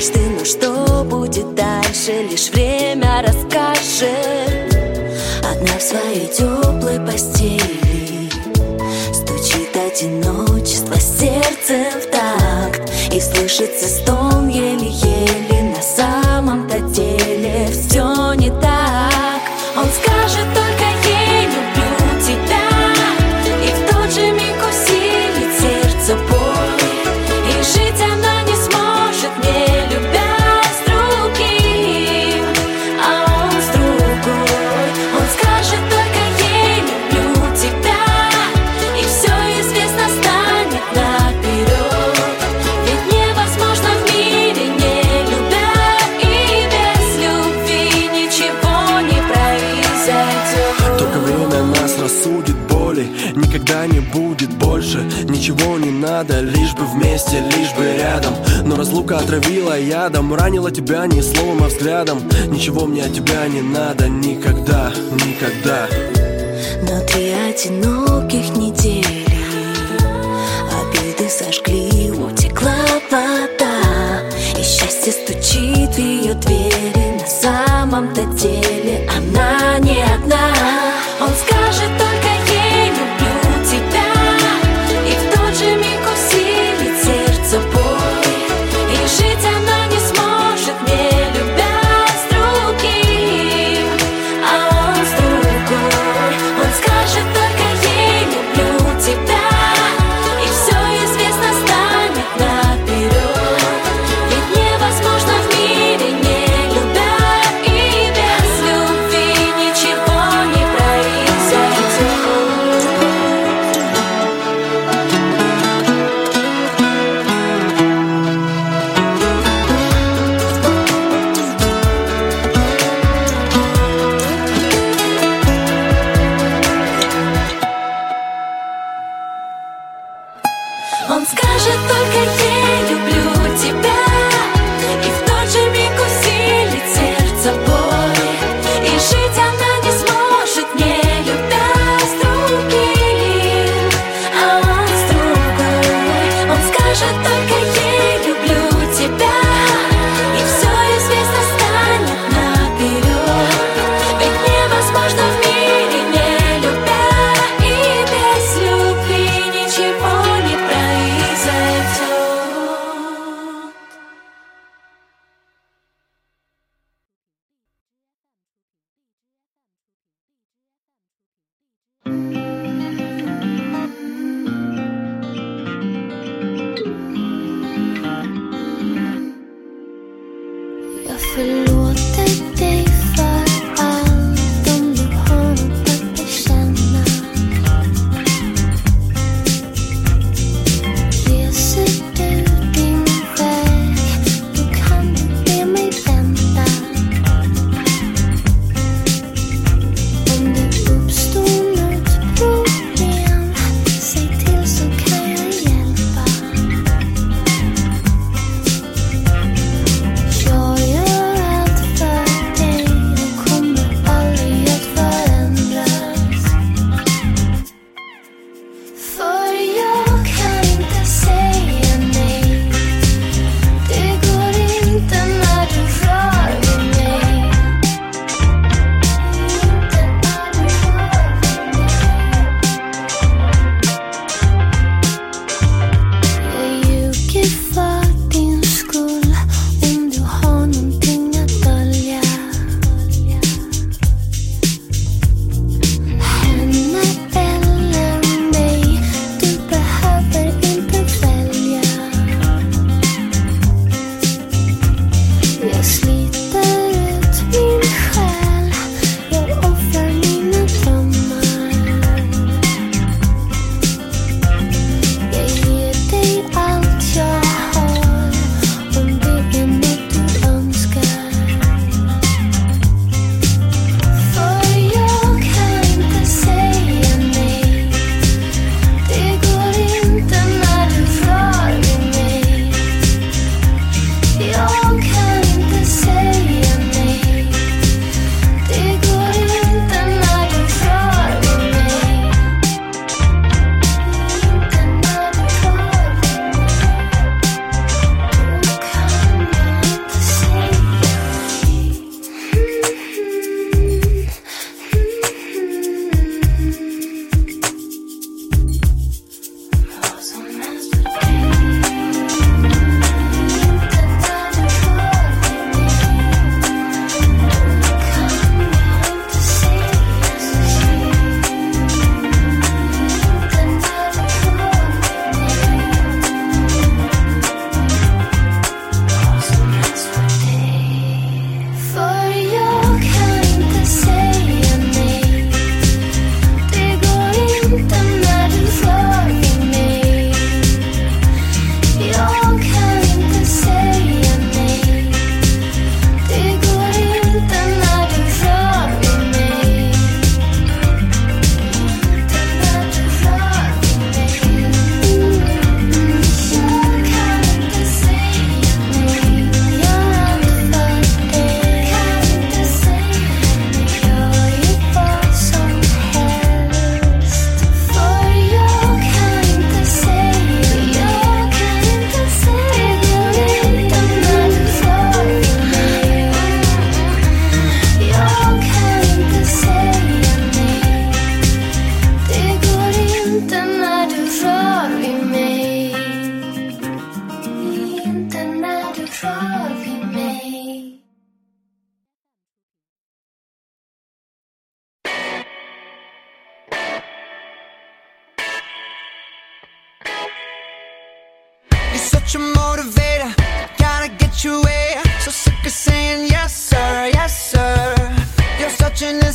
знаешь но ну что будет дальше, лишь время расскажет. Одна в своей теплой постели Стучит одиночество сердцем в такт И слышится стон ей счастье лишь бы рядом. Но разлука отравила ядом Ранила тебя не словом, а взглядом. Ничего мне от тебя не надо никогда, никогда. Но ты одиноких недель Обиды сожгли, утекла вода. И счастье стучит в ее двери На самом-то деле. Она не одна. Он сказал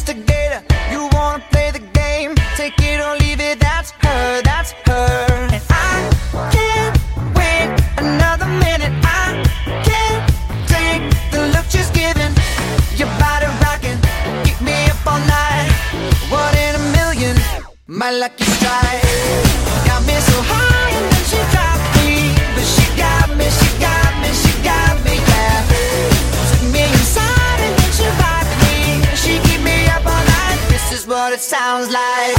Again. what it sounds like.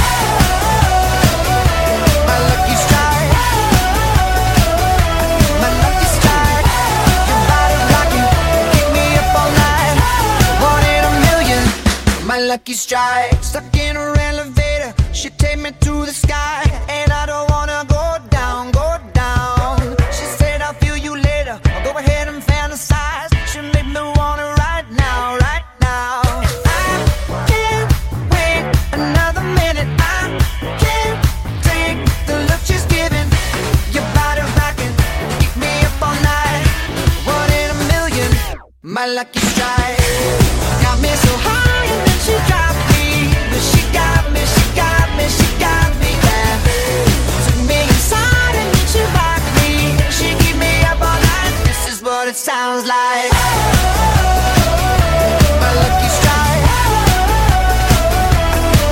My lucky. My lucky Keep me up all night. One in a million. My lucky strike. Stuck in her elevator. She take me to the sky. lucky strike. Got me so high and then she dropped me. But she got me, she got me, she got me, yeah. Took me inside and then she rocked me. She keep me up all night. This is what it sounds like. My lucky strike.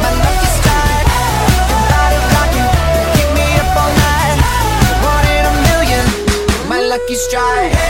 My lucky strike. Body rocking, keep me up all night. One in a million. My lucky strike.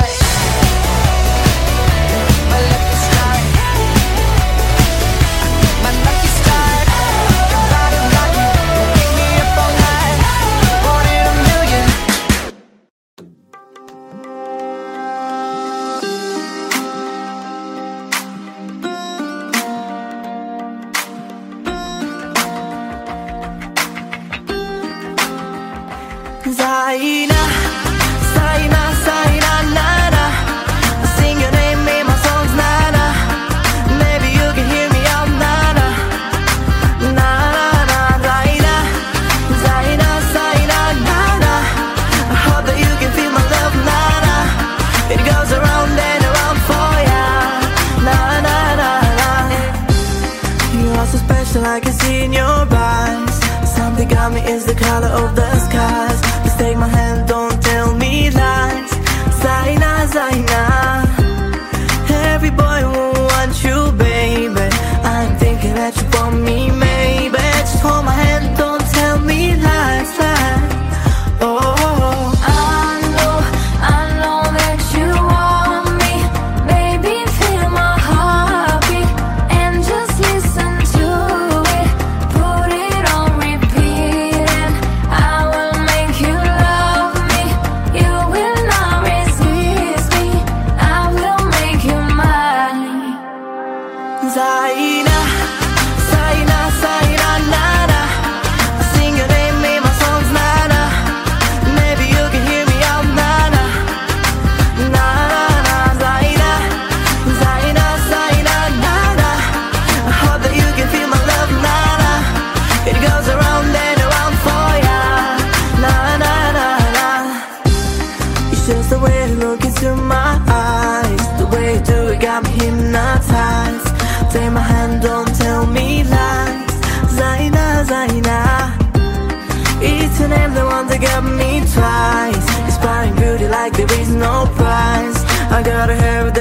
right. flies Inspiring beauty like there is no price. I gotta have that